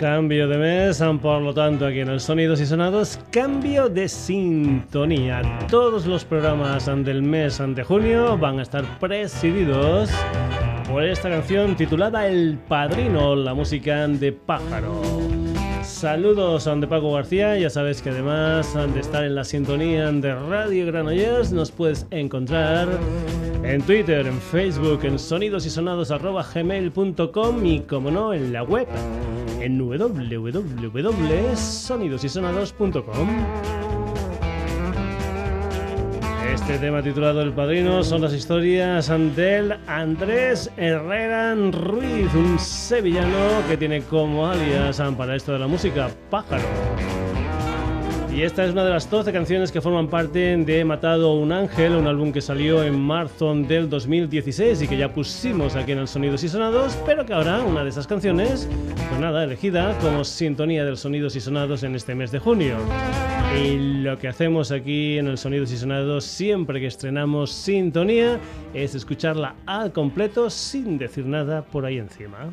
Cambio de mes, por lo tanto, aquí en el Sonidos y Sonados, cambio de sintonía. Todos los programas del mes de junio van a estar presididos por esta canción titulada El Padrino, la música de Pájaro. Saludos de Paco García, ya sabes que además de estar en la sintonía de Radio Granollers nos puedes encontrar en Twitter, en Facebook, en sonidosysonados.gmail.com y como no en la web en www.sonidosysonados.com. Este tema titulado El Padrino son las historias del Andrés Herrera Ruiz, un sevillano que tiene como alias para esto de la música Pájaro. Y esta es una de las 12 canciones que forman parte de Matado un Ángel, un álbum que salió en marzo del 2016 y que ya pusimos aquí en el Sonidos y Sonados, pero que ahora una de esas canciones, pues nada, elegida como sintonía del Sonidos y Sonados en este mes de junio. Y lo que hacemos aquí en el Sonidos y Sonados siempre que estrenamos sintonía es escucharla al completo sin decir nada por ahí encima.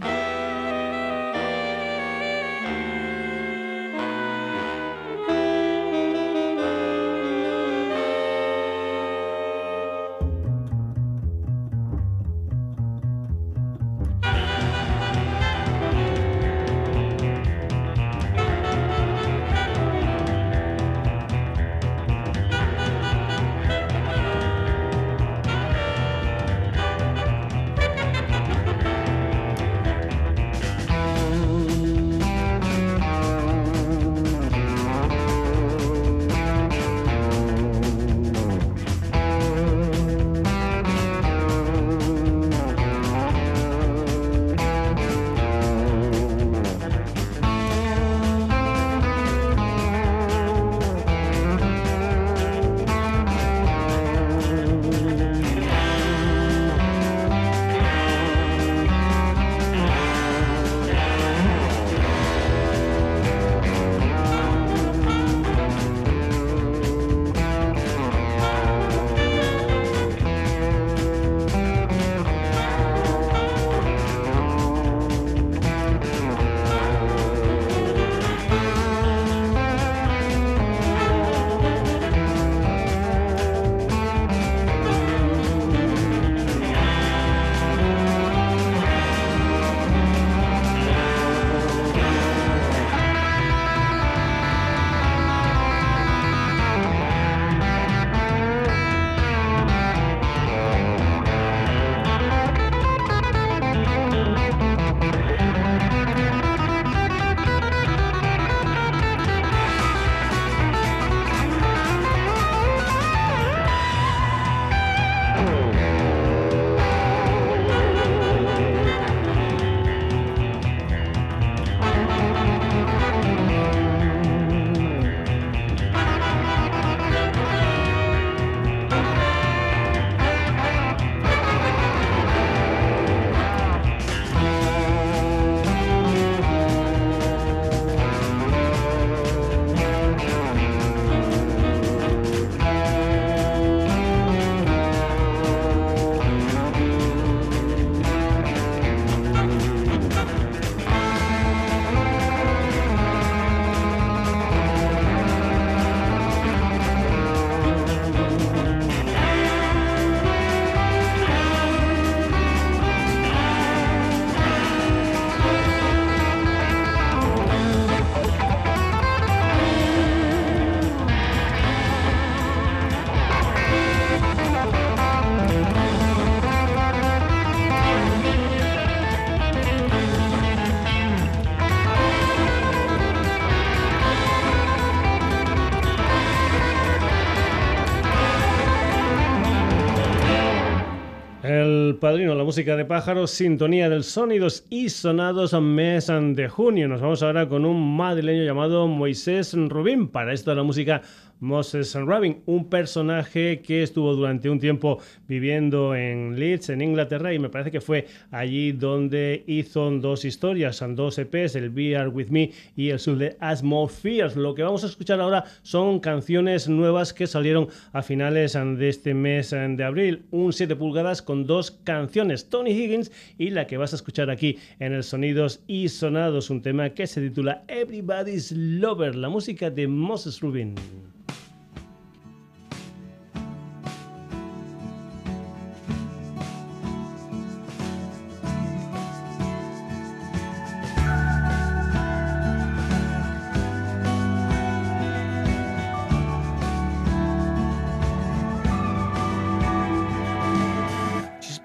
Padrino, la música de pájaros, sintonía del sonidos y sonados mes de junio. Nos vamos ahora con un madrileño llamado Moisés Rubín. Para esto la música Moses Rabin, un personaje que estuvo durante un tiempo viviendo en Leeds, en Inglaterra, y me parece que fue allí donde hizo dos historias, dos EPs, el Are With Me y el sub de Atmospheres. Lo que vamos a escuchar ahora son canciones nuevas que salieron a finales de este mes de abril, un 7 pulgadas con dos canciones, Tony Higgins y la que vas a escuchar aquí en el Sonidos y Sonados, un tema que se titula Everybody's Lover, la música de Moses Rubin.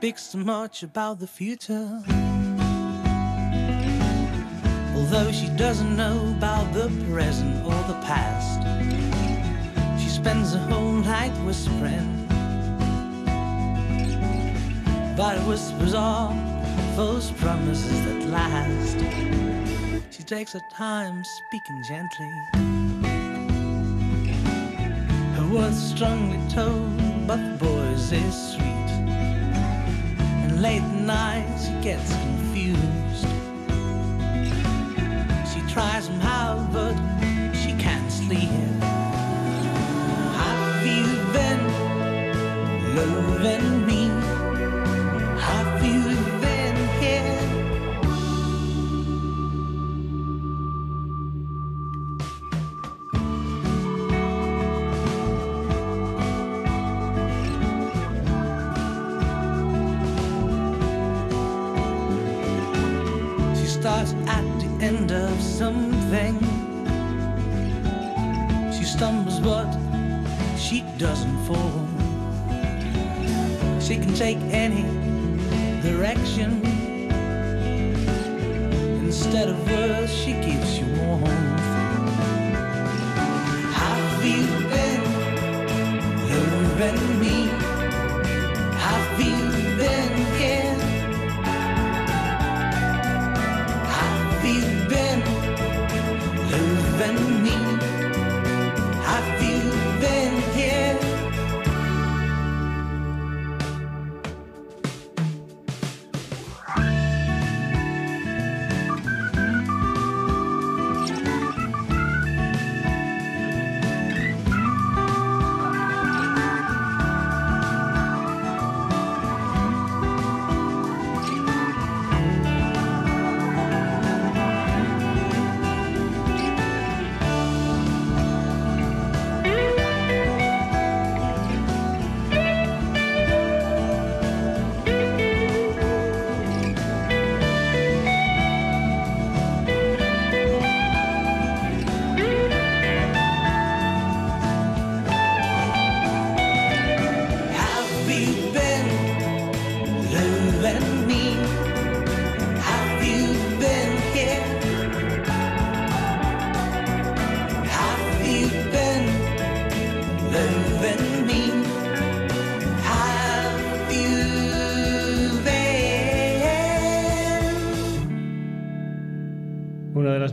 Speaks so much about the future. Although she doesn't know about the present or the past, she spends her whole night whispering. But whispers are false promises that last. She takes her time speaking gently. Her words strongly told, but the boys is late nights she gets confused. She tries somehow, but she can't sleep. Have you been loving me?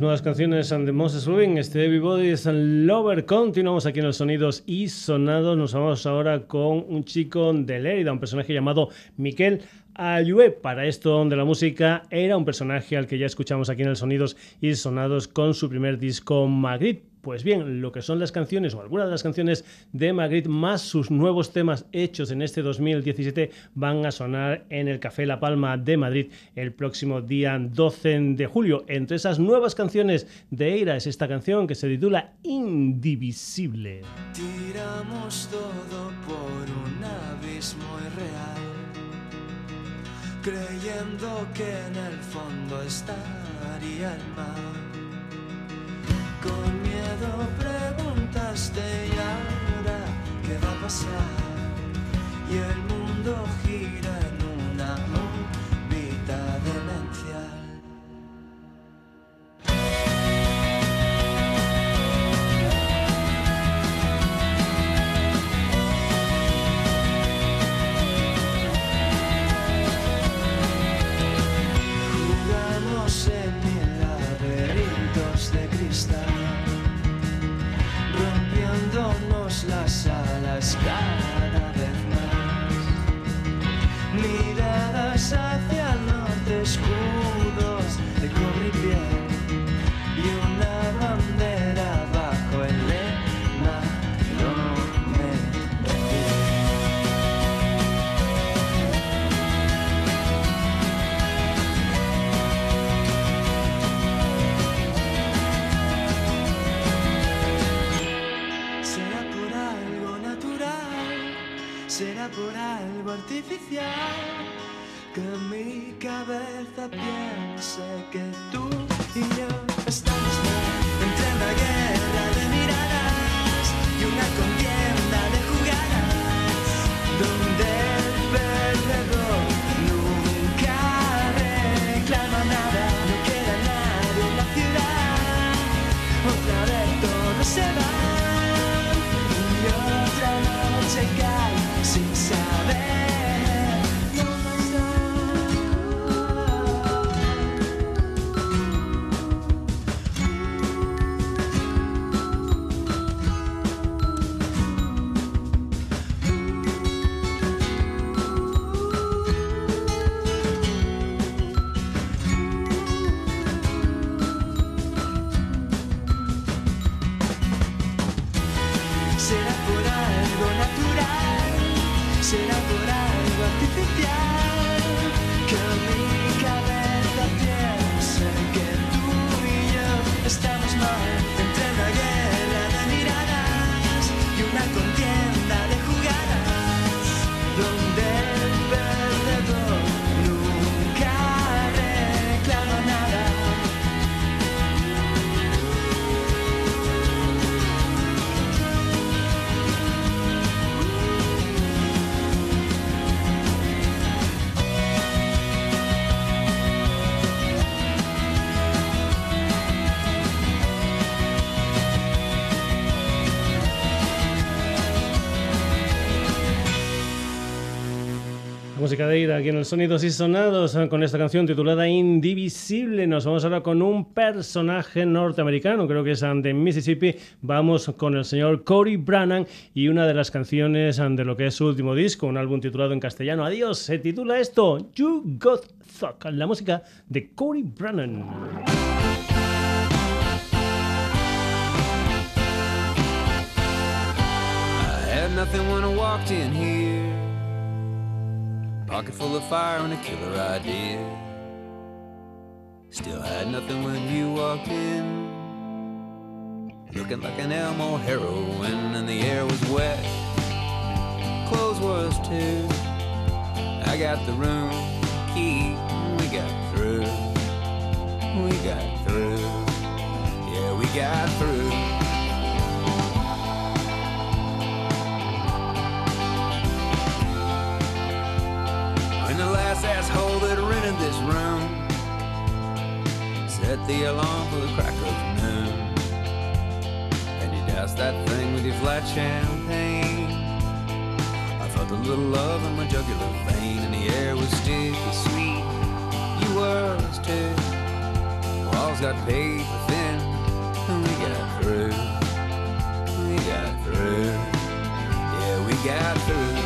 Nuevas canciones de Moses Rubin, este Everybody's Lover. Continuamos aquí en los sonidos y sonados. Nos vamos ahora con un chico de Lérida, un personaje llamado Miquel Ayue. Para esto de la música era un personaje al que ya escuchamos aquí en el Sonidos y Sonados con su primer disco Magritte. Pues bien, lo que son las canciones o algunas de las canciones de Magritte más sus nuevos temas hechos en este 2017 van a sonar en el Café La Palma de Madrid el próximo día 12 de julio. Entre esas nuevas canciones de Eira es esta canción que se titula Indivisible. Tiramos todo por un abismo irreal, creyendo que en el fondo estaría el mar. Con miedo preguntaste y ahora qué va a pasar. Y el mundo gira que mi cabeza piense que tú y yo estamos mal. Entre una guerra de miradas y una música de Ira aquí en el Sonidos y Sonados eh, con esta canción titulada Indivisible. Nos vamos ahora con un personaje norteamericano, creo que es de Mississippi. Vamos con el señor Cory Brannan y una de las canciones de lo que es su último disco, un álbum titulado en castellano. Adiós, se titula esto You Got Thuck, la música de Cory Brannan. Pocket full of fire and a killer idea. Still had nothing when you walked in. Looking like an Elmo heroine, and the air was wet. Clothes was too. I got the room key. We got through. We got through. Yeah, we got through. Asshole that rented this room set the alarm for the crack of noon, and you doused that thing with your flat champagne. I felt a little love in my jugular vein, and the air was sticky sweet. You was too. Walls got paper thin, and we got through. We got through. Yeah, we got through.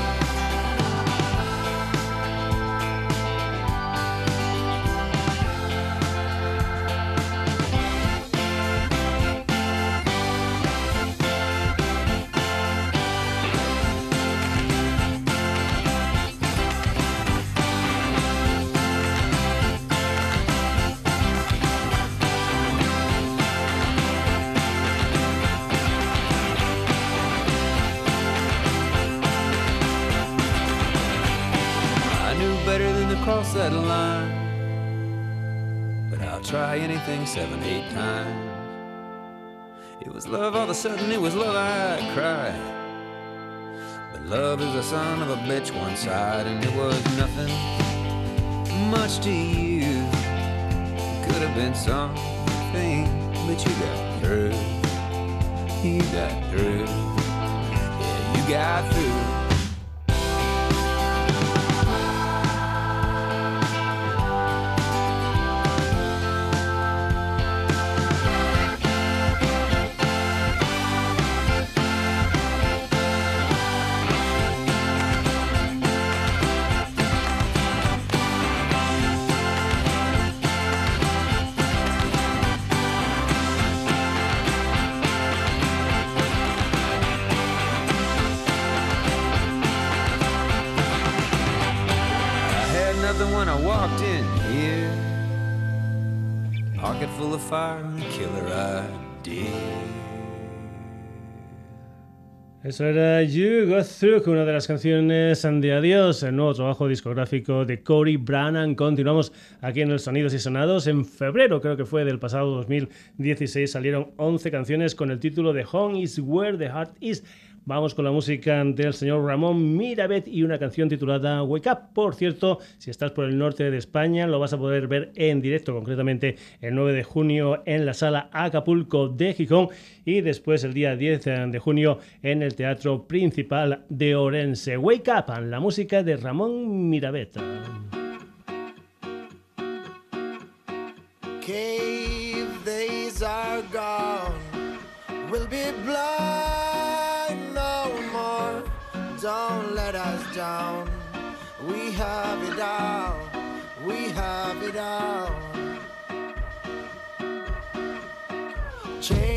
Anything seven, eight times. It was love, all of a sudden it was love, I cried. But love is the son of a bitch one side, and it was nothing much to you. Could have been something, but you got through. You got through. Yeah, you got through. Eso era You Go Through, una de las canciones de Adiós, el nuevo trabajo discográfico de Cory Brannan. Continuamos aquí en el Sonidos y Sonados. En febrero, creo que fue del pasado 2016, salieron 11 canciones con el título de Home is Where the Heart Is. Vamos con la música del señor Ramón Mirabet y una canción titulada Wake Up. Por cierto, si estás por el norte de España, lo vas a poder ver en directo, concretamente el 9 de junio en la sala Acapulco de Gijón y después el día 10 de junio en el Teatro Principal de Orense. Wake Up, la música de Ramón Mirabet. Down. We have it all, we have it all. Chains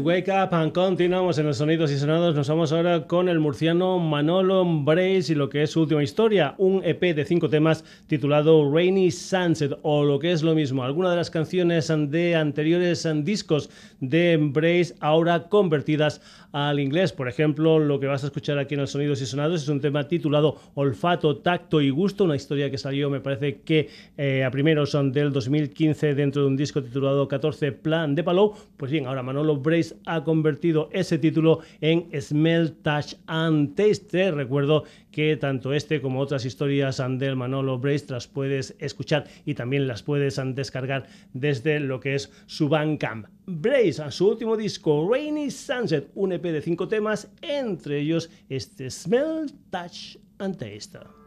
Wake Up and continuamos en los sonidos y sonados. Nos vamos ahora con el murciano Manolo Brace y lo que es su última historia, un EP de cinco temas titulado Rainy Sunset o lo que es lo mismo, algunas de las canciones de anteriores discos de Brace ahora convertidas al inglés. Por ejemplo, lo que vas a escuchar aquí en los sonidos y sonados es un tema titulado Olfato, Tacto y Gusto, una historia que salió me parece que eh, a primeros del 2015 dentro de un disco titulado 14 Plan de Palou. Pues bien, ahora Manolo Brace ha convertido ese título en Smell, Touch and Taste. Recuerdo que tanto este como otras historias del Manolo Brace las puedes escuchar y también las puedes descargar desde lo que es su Bandcamp. Brace, a su último disco, Rainy Sunset, un EP de cinco temas, entre ellos este Smell, Touch and Taste.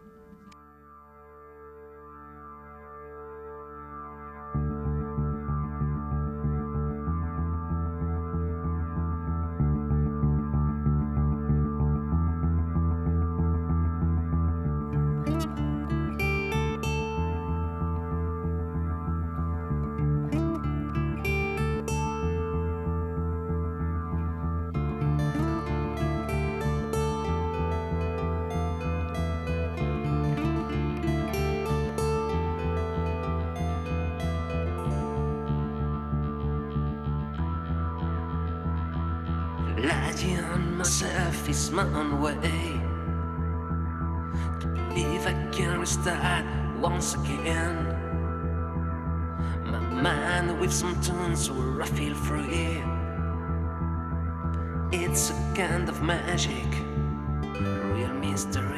My own way. To believe I can restart once again. My mind with some tunes where I feel free. It's a kind of magic, real mystery.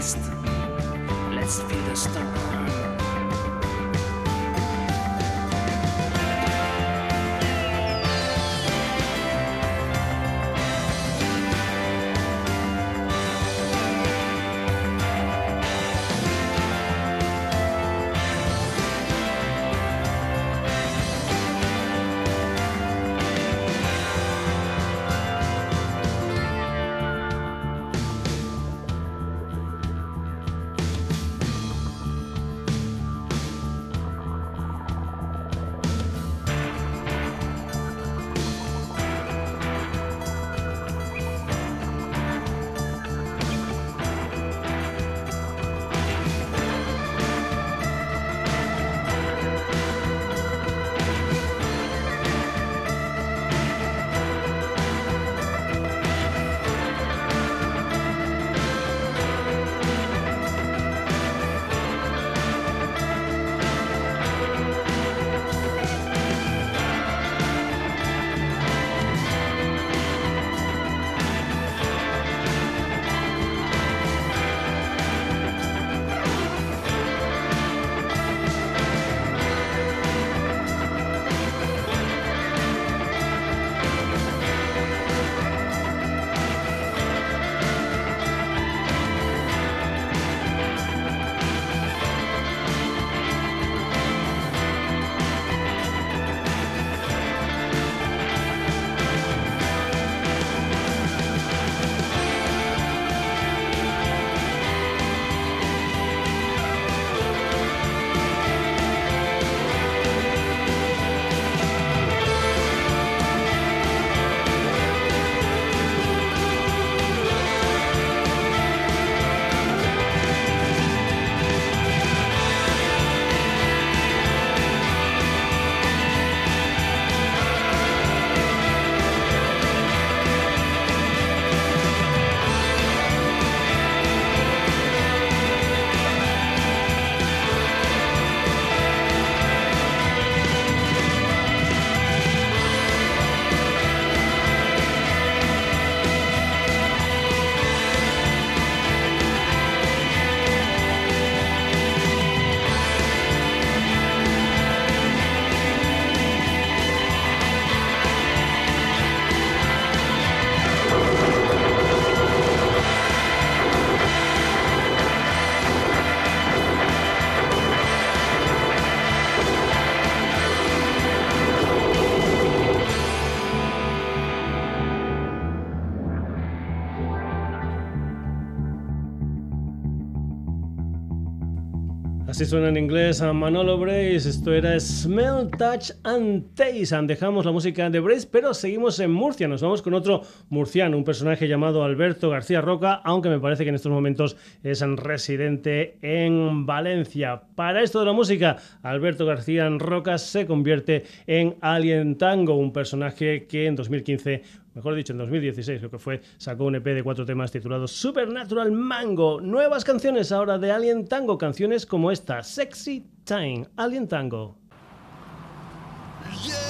Let's feed the storm. Así suena en inglés a Manolo Brace. Esto era Smell, Touch and Taste. Dejamos la música de Brace, pero seguimos en Murcia. Nos vamos con otro murciano, un personaje llamado Alberto García Roca, aunque me parece que en estos momentos es residente en Valencia. Para esto de la música, Alberto García Roca se convierte en Alien Tango, un personaje que en 2015 mejor dicho, en 2016 lo que fue, sacó un EP de cuatro temas titulados Supernatural Mango. Nuevas canciones ahora de Alien Tango, canciones como esta, Sexy Time, Alien Tango. Alien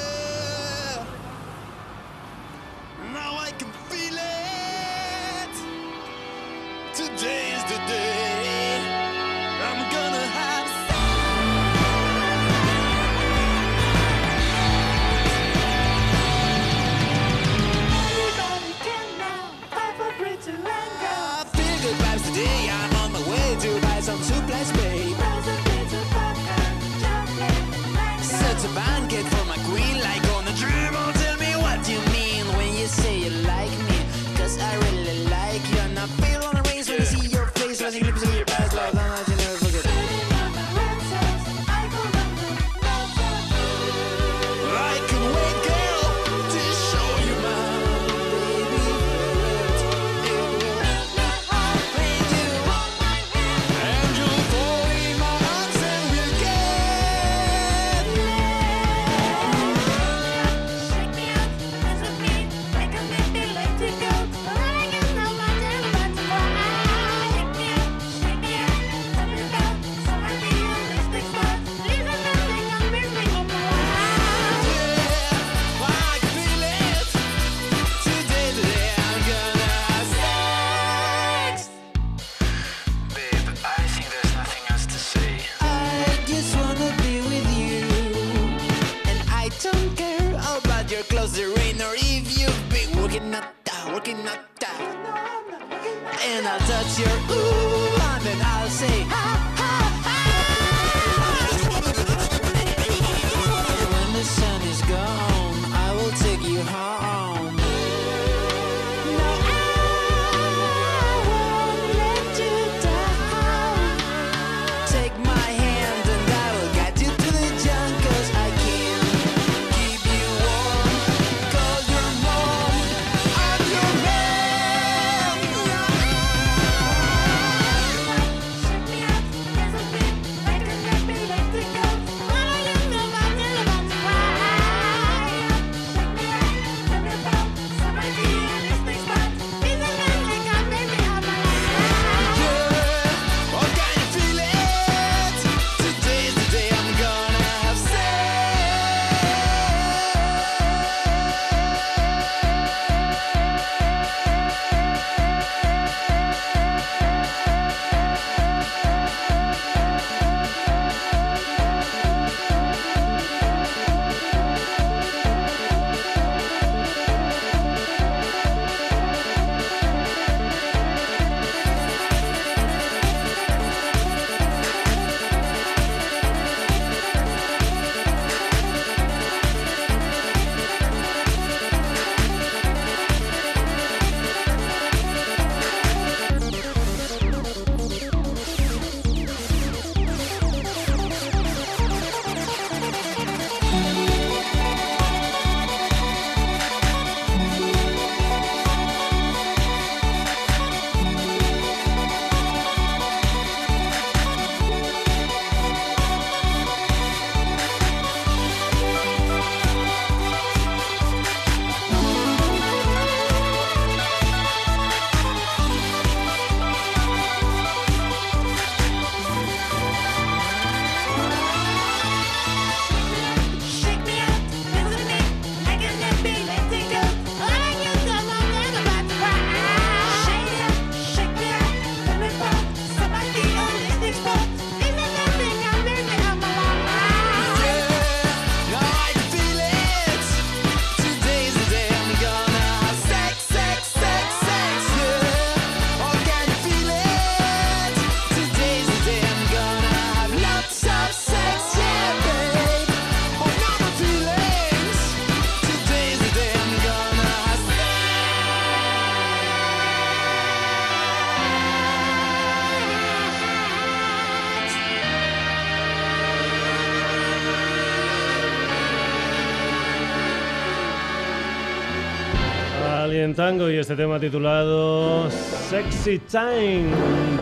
este tema titulado Sexy Time,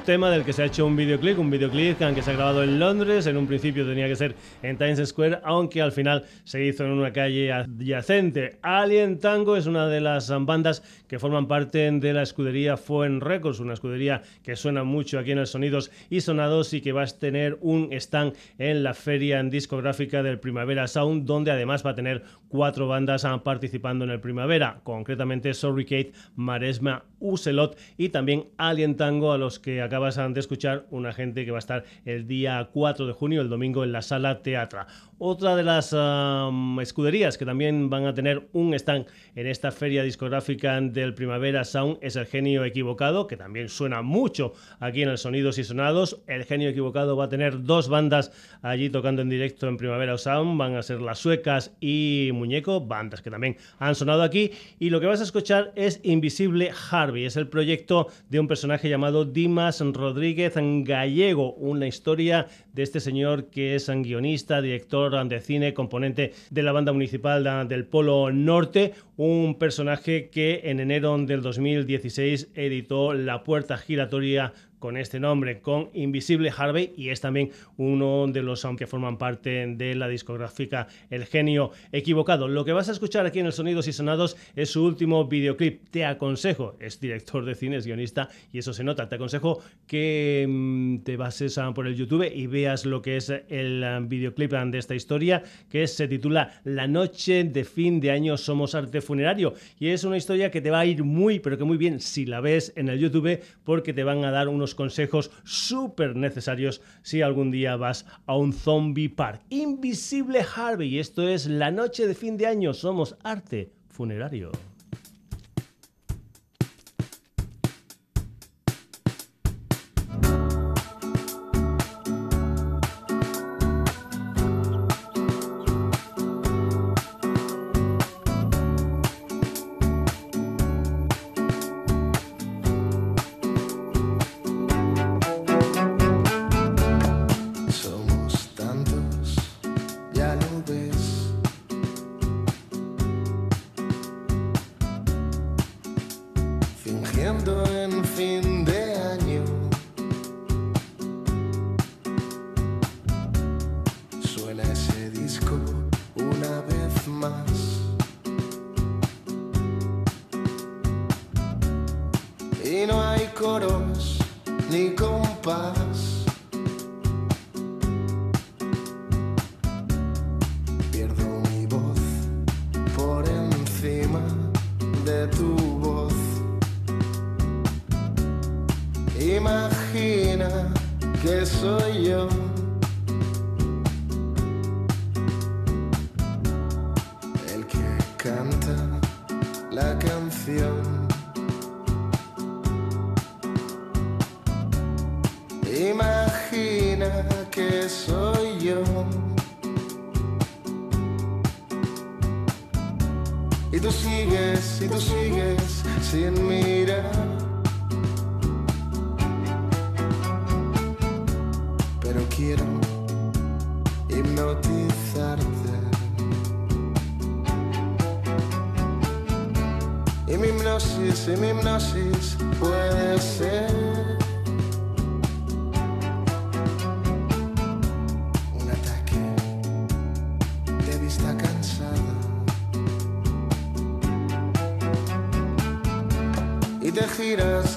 tema del que se ha hecho un videoclip, un videoclip que se ha grabado en Londres, en un principio tenía que ser en Times Square, aunque al final se hizo en una calle adyacente. Alien Tango es una de las bandas que forman parte de la escudería Fuen Records, una escudería que suena mucho aquí en el Sonidos y Sonados y que va a tener un stand en la feria en discográfica del Primavera Sound, donde además va a tener cuatro bandas participando en el Primavera, concretamente Sorry Kate, Maresma, Uselot y también Alien Tango, a los que acabas de escuchar, una gente que va a estar el día 4 de junio, el domingo, en la sala Teatra. Otra de las escuderías que también van a tener un stand en esta feria discográfica del Primavera Sound es el Genio Equivocado, que también suena mucho aquí en el Sonidos y Sonados. El Genio Equivocado va a tener dos bandas allí tocando en directo en Primavera Sound, van a ser Las Suecas y Muñeco, bandas que también han sonado aquí. Y lo que vas a escuchar es Invisible Harvey, es el proyecto de un personaje llamado Dimas Rodríguez Gallego, una historia de este señor que es guionista, director de cine, componente de la banda municipal del Polo Norte, un personaje que en enero del 2016 editó La Puerta Giratoria con este nombre, con Invisible Harvey, y es también uno de los que forman parte de la discográfica El Genio Equivocado. Lo que vas a escuchar aquí en el Sonidos y Sonados es su último videoclip. Te aconsejo, es director de cine, es guionista, y eso se nota. Te aconsejo que mm, te bases por el YouTube y veas lo que es el um, videoclip de esta historia, que se titula La noche de fin de año somos arte funerario. Y es una historia que te va a ir muy, pero que muy bien si la ves en el YouTube, porque te van a dar unos consejos súper necesarios si algún día vas a un zombie park. Invisible Harvey, esto es la noche de fin de año, somos arte funerario. laughing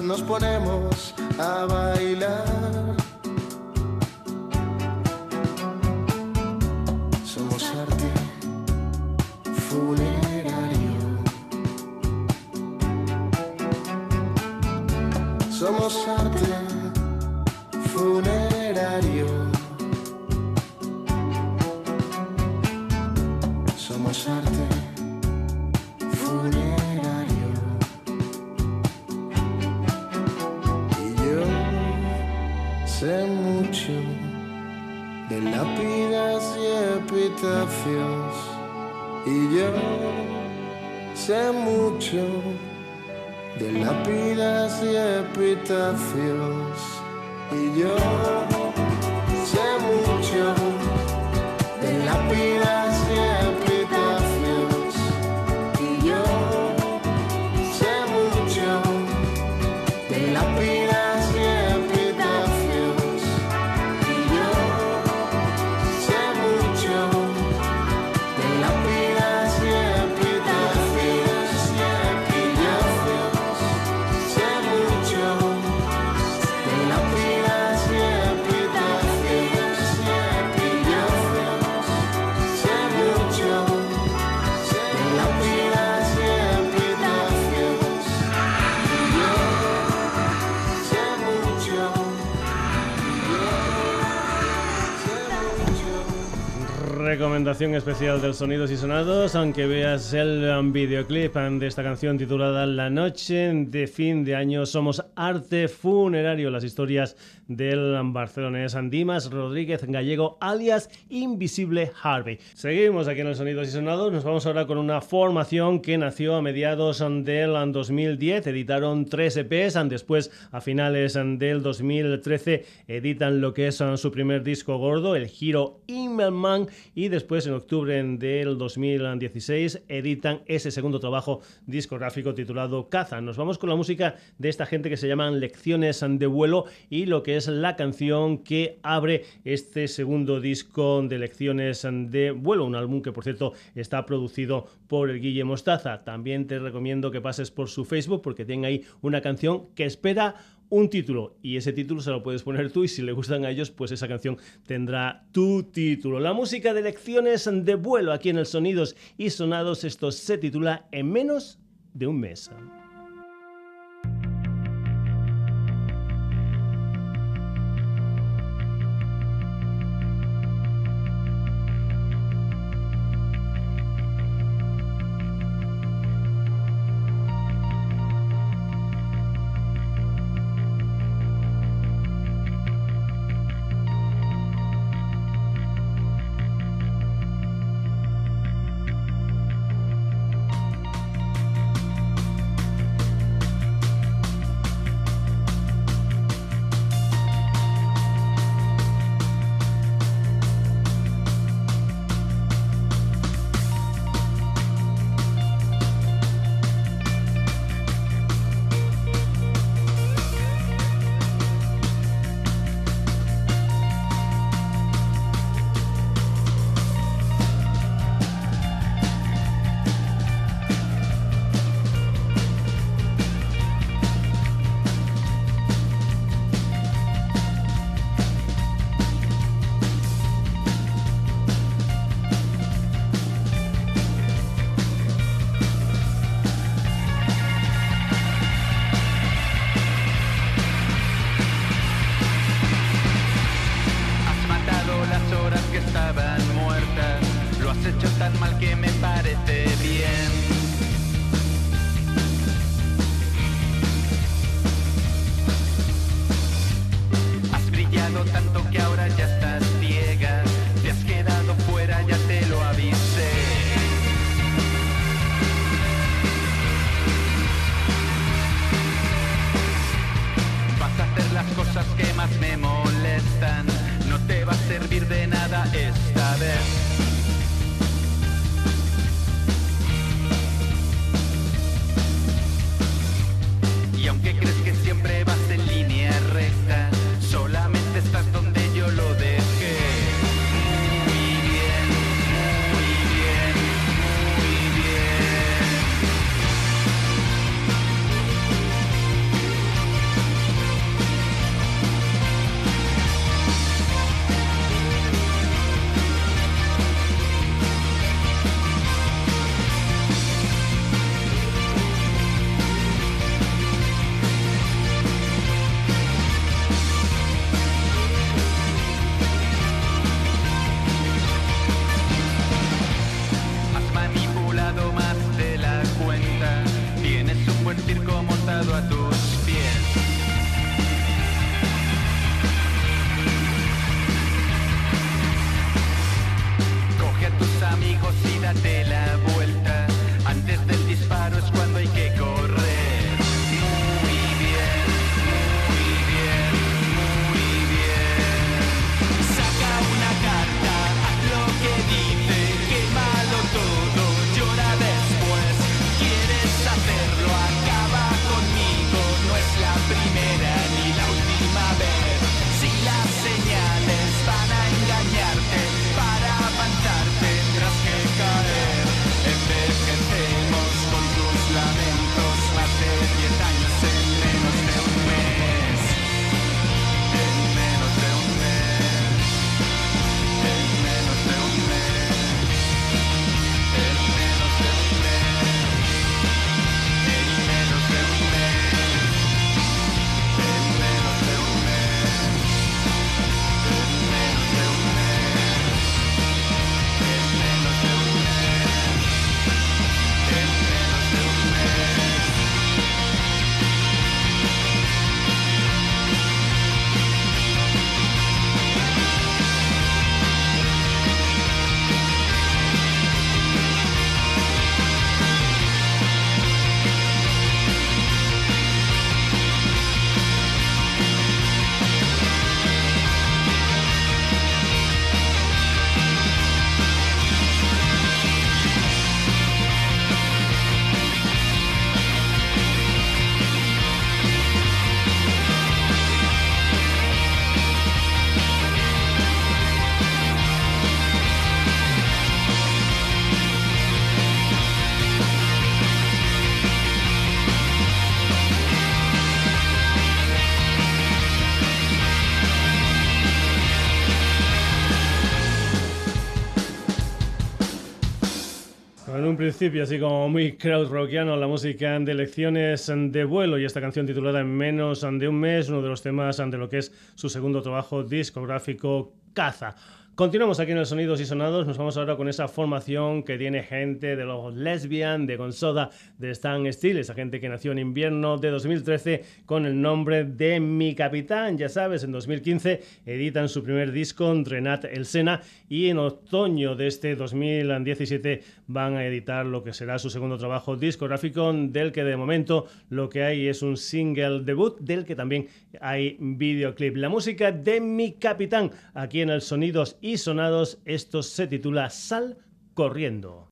nos ponemos a bailar. Y yo sé mucho de lápidas y epitafios. Y yo sé mucho de lápidas recomendación especial del Sonidos y Sonados, aunque veas el videoclip de esta canción titulada La noche de fin de año, somos arte funerario, las historias del barcelonés Andimas Rodríguez Gallego, alias Invisible Harvey. Seguimos aquí en el Sonidos y Sonados, nos vamos ahora con una formación que nació a mediados del 2010, editaron tres EPs, después a finales del 2013 editan lo que es su primer disco gordo, el Giro Immelman, y después en octubre del 2016 editan ese segundo trabajo discográfico titulado Caza. Nos vamos con la música de esta gente que se llaman Lecciones de vuelo y lo que es la canción que abre este segundo disco de lecciones de vuelo, un álbum que por cierto está producido por el Guille Mostaza. También te recomiendo que pases por su Facebook porque tiene ahí una canción que espera un título y ese título se lo puedes poner tú y si le gustan a ellos pues esa canción tendrá tu título. La música de lecciones de vuelo aquí en el Sonidos y Sonados esto se titula En menos de un mes. Así como muy krautrockiano, la música de lecciones de vuelo y esta canción titulada En menos de un mes, uno de los temas de lo que es su segundo trabajo discográfico, Caza. Continuamos aquí en el Sonidos y Sonados. Nos vamos ahora con esa formación que tiene gente de los Lesbian, de Gonzoda, de Stan Steel, esa gente que nació en invierno de 2013 con el nombre de Mi Capitán. Ya sabes, en 2015 editan su primer disco, Renat El Sena, y en otoño de este 2017 van a editar lo que será su segundo trabajo discográfico, del que de momento lo que hay es un single debut, del que también hay videoclip. La música de Mi Capitán, aquí en el Sonidos Sonados, esto se titula Sal Corriendo.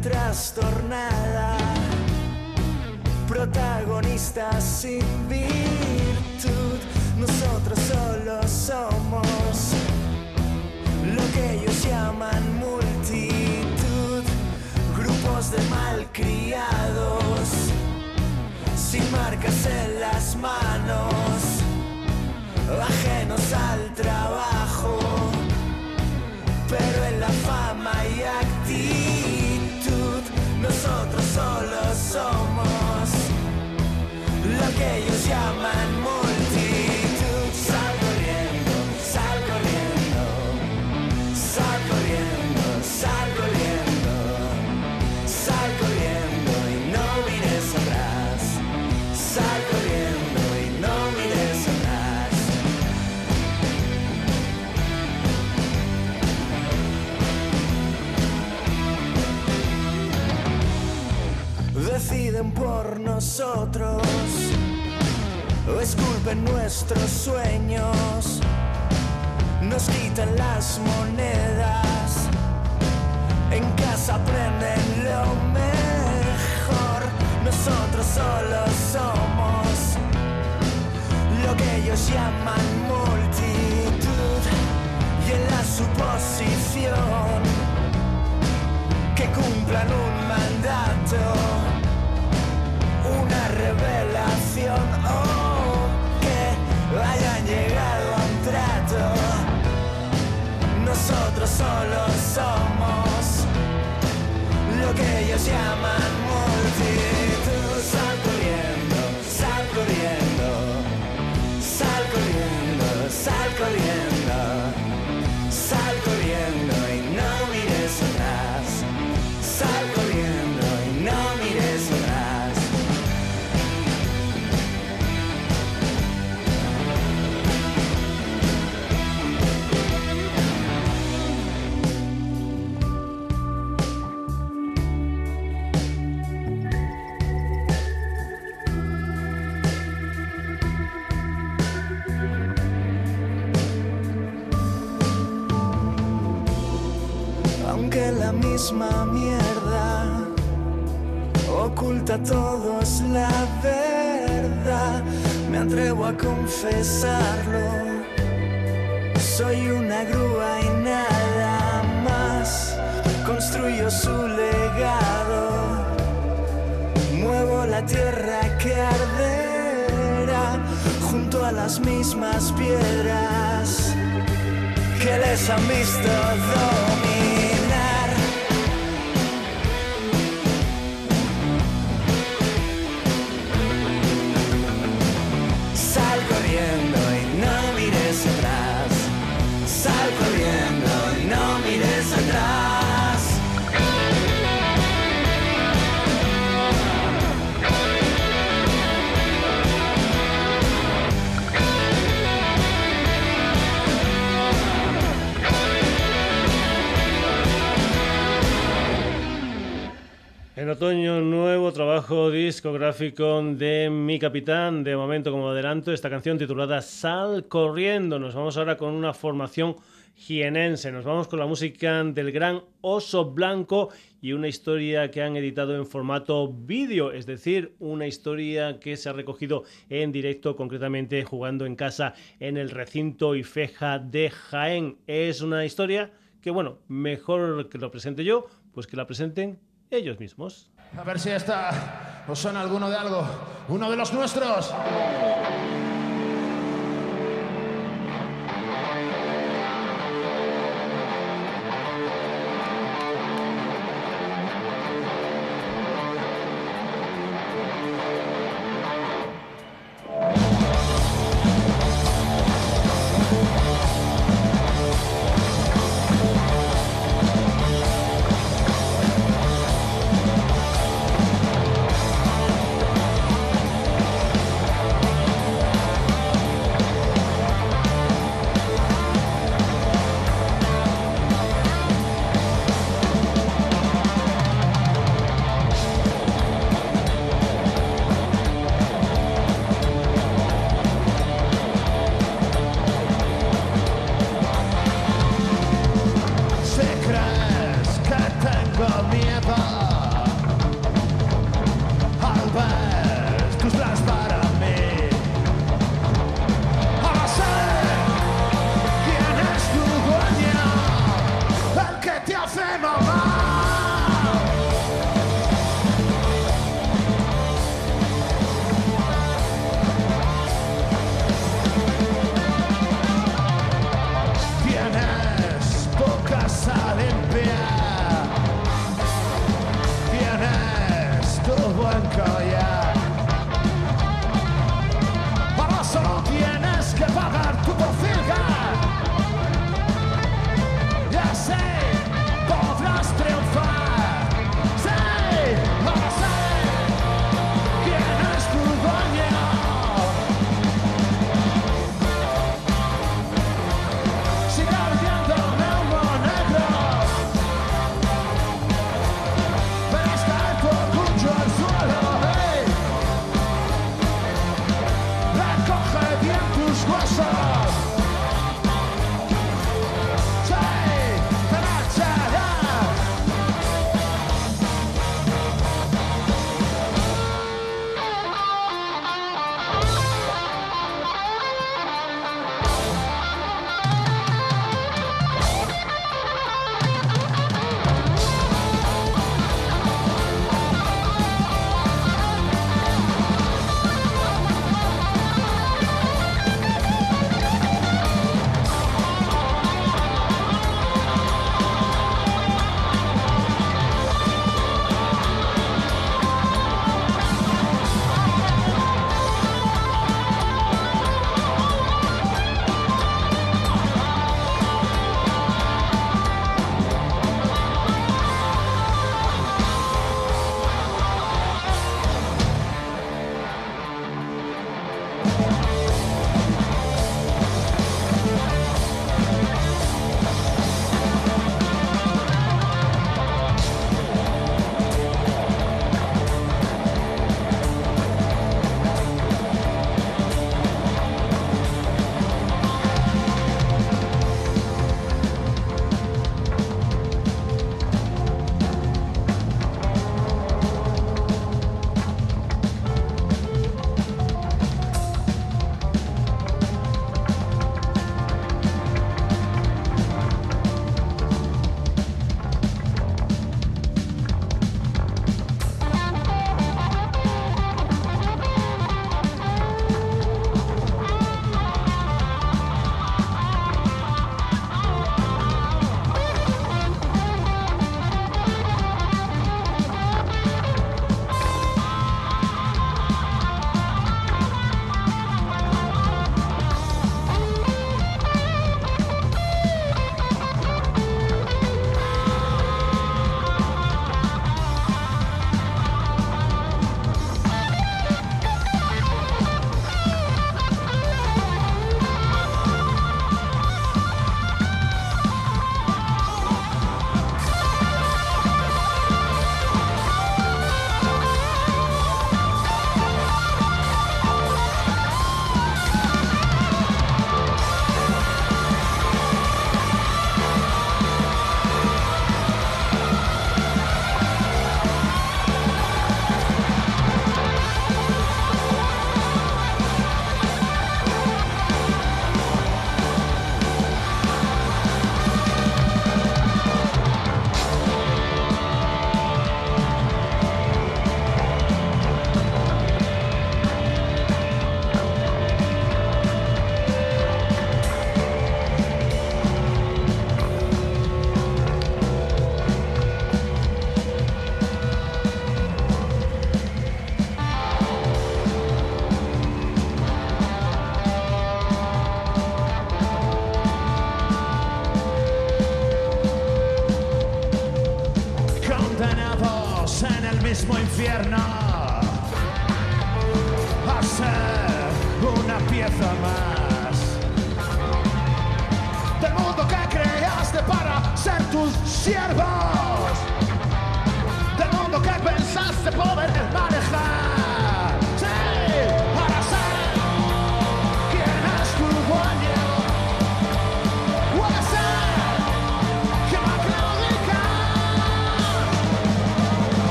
Trastornada, protagonista sin virtud, nosotros solo somos lo que ellos llaman multitud, grupos de malcriados sin marcas en las manos, ajenos al trabajo, solo somos lo que ellos llaman Nosotros, o esculpen nuestros sueños, nos quitan las monedas, en casa aprenden lo mejor, nosotros solo somos lo que ellos llaman multitud. Y en la suposición que cumplan un mandato, una revelación o que hayan llegado a un trato. Nosotros solo somos lo que ellos llaman multitud. Sal corriendo, sal corriendo, sal corriendo, sal corriendo, aunque la misma mierda oculta todos la verdad, me atrevo a confesarlo. Soy una grúa y nada más, construyo su legado, muevo la tierra que arderá junto a las mismas piedras que les han visto dominar. En otoño, nuevo trabajo discográfico de Mi Capitán. De momento, como adelanto, esta canción titulada Sal Corriendo. Nos vamos ahora con una formación jienense. Nos vamos con la música del gran Oso Blanco y una historia que han editado en formato vídeo, es decir, una historia que se ha recogido en directo, concretamente jugando en casa en el recinto Ifeja de Jaén. Es una historia que, bueno, mejor que lo presente yo, pues que la presenten ellos mismos. A ver si esta os suena alguno de algo. Uno de los nuestros.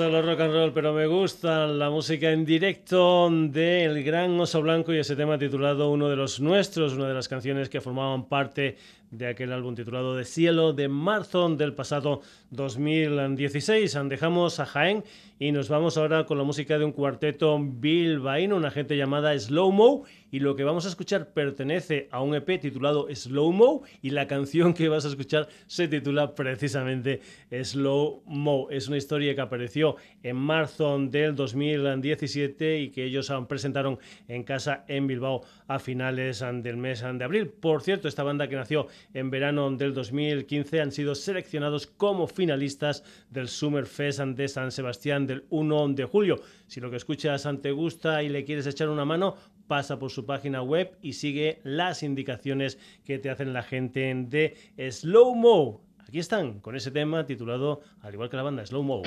Solo rock and roll, pero me gusta la música en directo del gran Oso Blanco y ese tema titulado Uno de los Nuestros, una de las canciones que formaban parte de aquel álbum titulado De Cielo de marzo del pasado 2016. Dejamos a Jaén y nos vamos ahora con la música de un cuarteto bilbaíno, una gente llamada Slow Mo y lo que vamos a escuchar pertenece a un EP titulado Slow Mo y la canción que vas a escuchar se titula precisamente Slow Mo. Es una historia que apareció en marzo del 2017 y que ellos presentaron en casa en Bilbao a finales del mes de abril. Por cierto, esta banda que nació en verano del 2015 han sido seleccionados como finalistas del Summer Fest de San Sebastián del 1 de julio. Si lo que escuchas te gusta y le quieres echar una mano, pasa por su página web y sigue las indicaciones que te hacen la gente de Slow Mo. Aquí están con ese tema titulado, al igual que la banda, Slow Mo.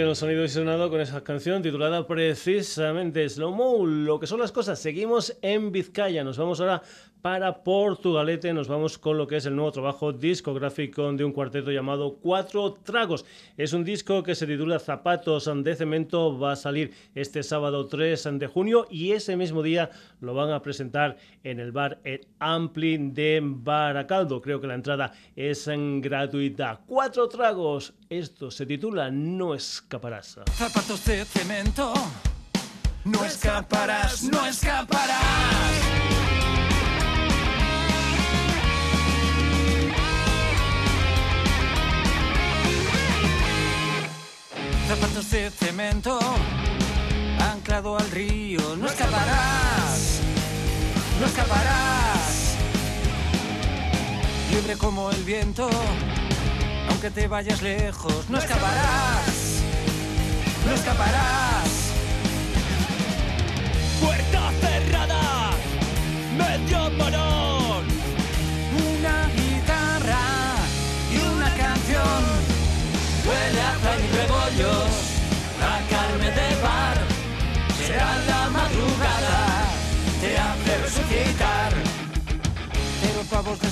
Aquí en sonido sonado con esa canción titulada precisamente Slow Mo. Lo que son las cosas, seguimos en Vizcaya. Nos vamos ahora para Portugalete. Nos vamos con lo que es el nuevo trabajo discográfico de un cuarteto llamado Cuatro Tragos. Es un disco que se titula Zapatos de Cemento. Va a salir este sábado 3 de junio y ese mismo día lo van a presentar en el bar El Ampli de Baracaldo. Creo que la entrada es gratuita. Cuatro Tragos. Esto se titula No escaparás. Zapatos de cemento. No escaparás, no escaparás. Zapatos de cemento, anclado al río, no escaparás, no escaparás, libre como el viento, aunque te vayas lejos, no escaparás, no escaparás.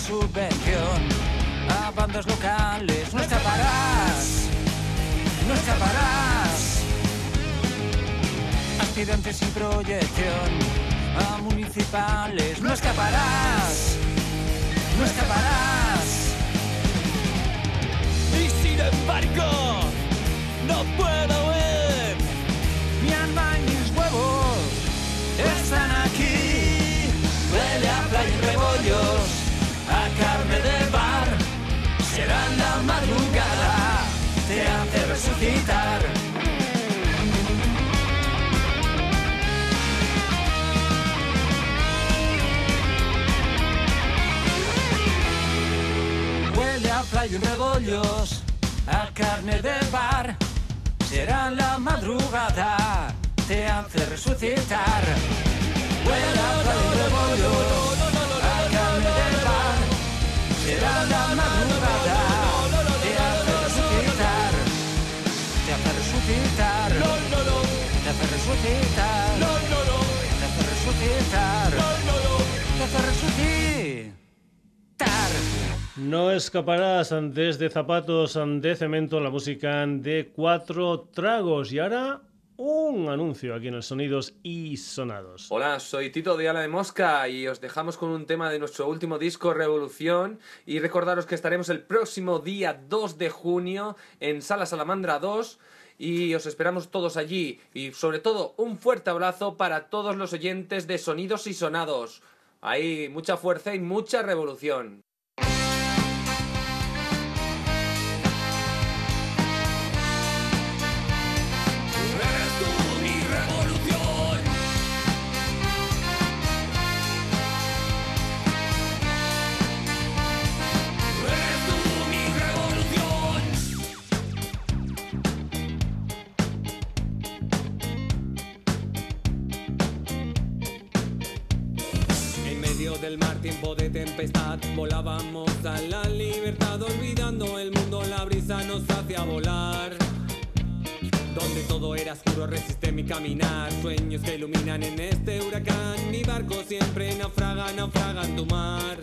Subvención a bandas locales, no escaparás, no escaparás. Aspirantes sin proyección a municipales, no escaparás, no escaparás. Y sin embargo, no puedo ver. Mi alma carne de bar. Será la madrugada, te hace resucitar. Huele a playa y rebollos, a carne de bar será la madrugada, te hace resucitar. El bollo, hágame del bar, No escaparás desde zapatos de cemento la música de cuatro tragos. Y ahora un anuncio aquí en el Sonidos y Sonados. Hola, soy Tito de Ala de Mosca y os dejamos con un tema de nuestro último disco Revolución y recordaros que estaremos el próximo día 2 de junio en Sala Salamandra 2 y os esperamos todos allí y sobre todo un fuerte abrazo para todos los oyentes de Sonidos y Sonados. Hay mucha fuerza y mucha revolución. Caminar. Sueños que iluminan en este huracán. Mi barco siempre naufraga, naufraga tu mar.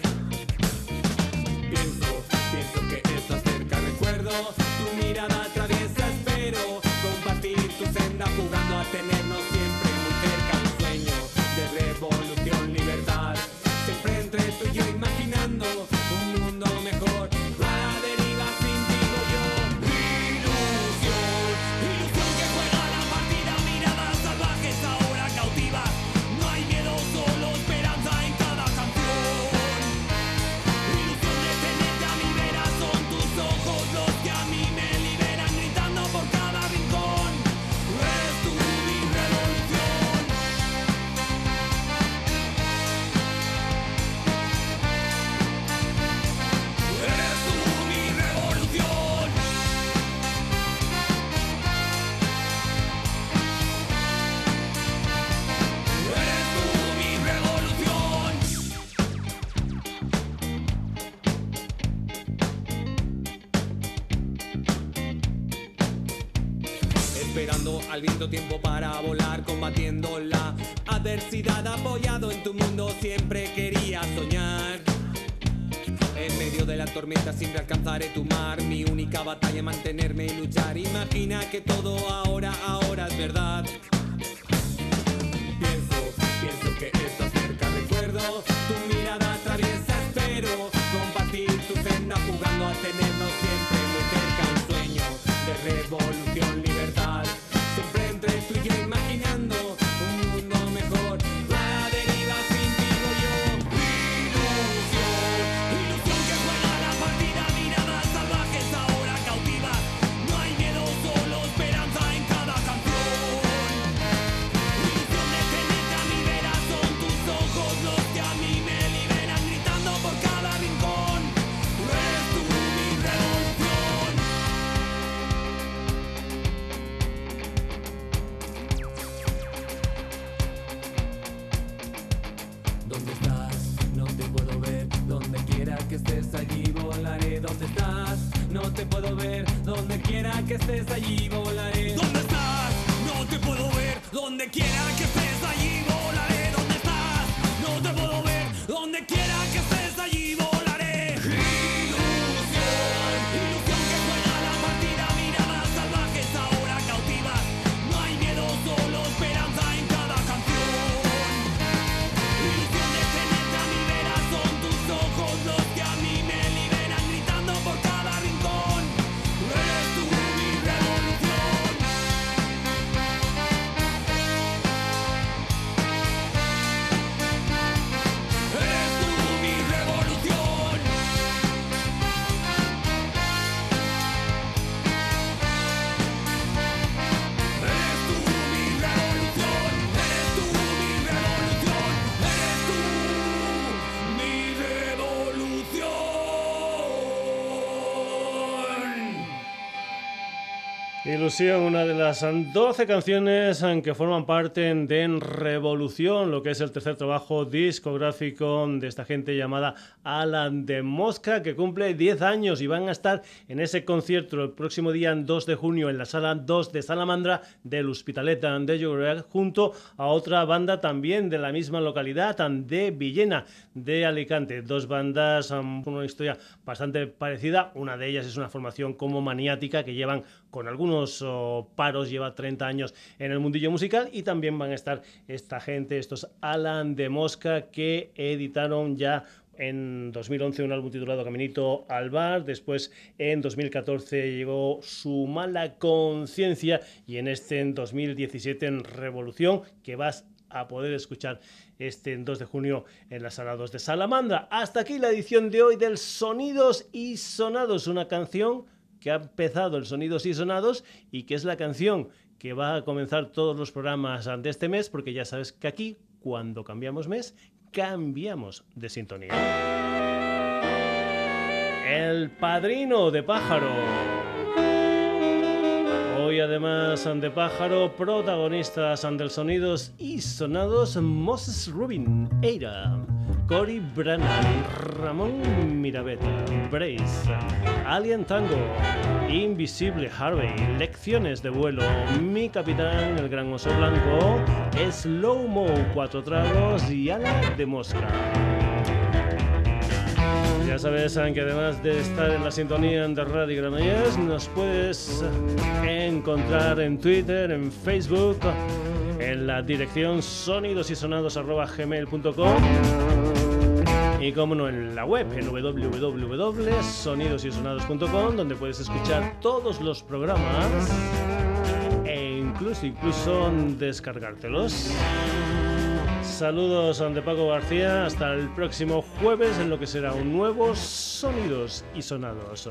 Ilusión, una de las 12 canciones que forman parte de Revolución, lo que es el tercer trabajo discográfico de esta gente llamada Alan de Mosca, que cumple 10 años y van a estar en ese concierto el próximo día 2 de junio en la sala 2 de Salamandra del Hospitaleta de Llobregat, junto a otra banda también de la misma localidad, de Villena de Alicante. Dos bandas con una historia bastante parecida. Una de ellas es una formación como maniática que llevan con algunos oh, paros, lleva 30 años en el mundillo musical y también van a estar esta gente, estos Alan de Mosca que editaron ya en 2011 un álbum titulado Caminito al Bar, después en 2014 llegó Su Mala Conciencia y en este en 2017 en Revolución, que vas a poder escuchar este 2 de junio en la sala 2 de Salamandra. Hasta aquí la edición de hoy del Sonidos y Sonados, una canción que ha empezado el Sonidos y Sonados y que es la canción que va a comenzar todos los programas de este mes, porque ya sabes que aquí, cuando cambiamos mes, cambiamos de sintonía. El padrino de pájaro. Hoy además de pájaro, protagonistas del sonidos y sonados Moses Rubin, Eira, Cory Brannan, Ramón Mirabeta, Brace, Alien Tango, Invisible Harvey, Lecciones de vuelo, Mi Capitán, el Gran Oso Blanco, Slow Mo, Cuatro Tragos y Ala de Mosca. Ya sabes que además de estar en la sintonía de Radio Granollers, nos puedes encontrar en Twitter, en Facebook, en la dirección sonidosysonados.gmail.com y como no en la web en www.sonidosysonados.com donde puedes escuchar todos los programas e incluso, incluso descargártelos. Saludos de Paco García, hasta el próximo jueves en lo que será un nuevo Sonidos y Sonados.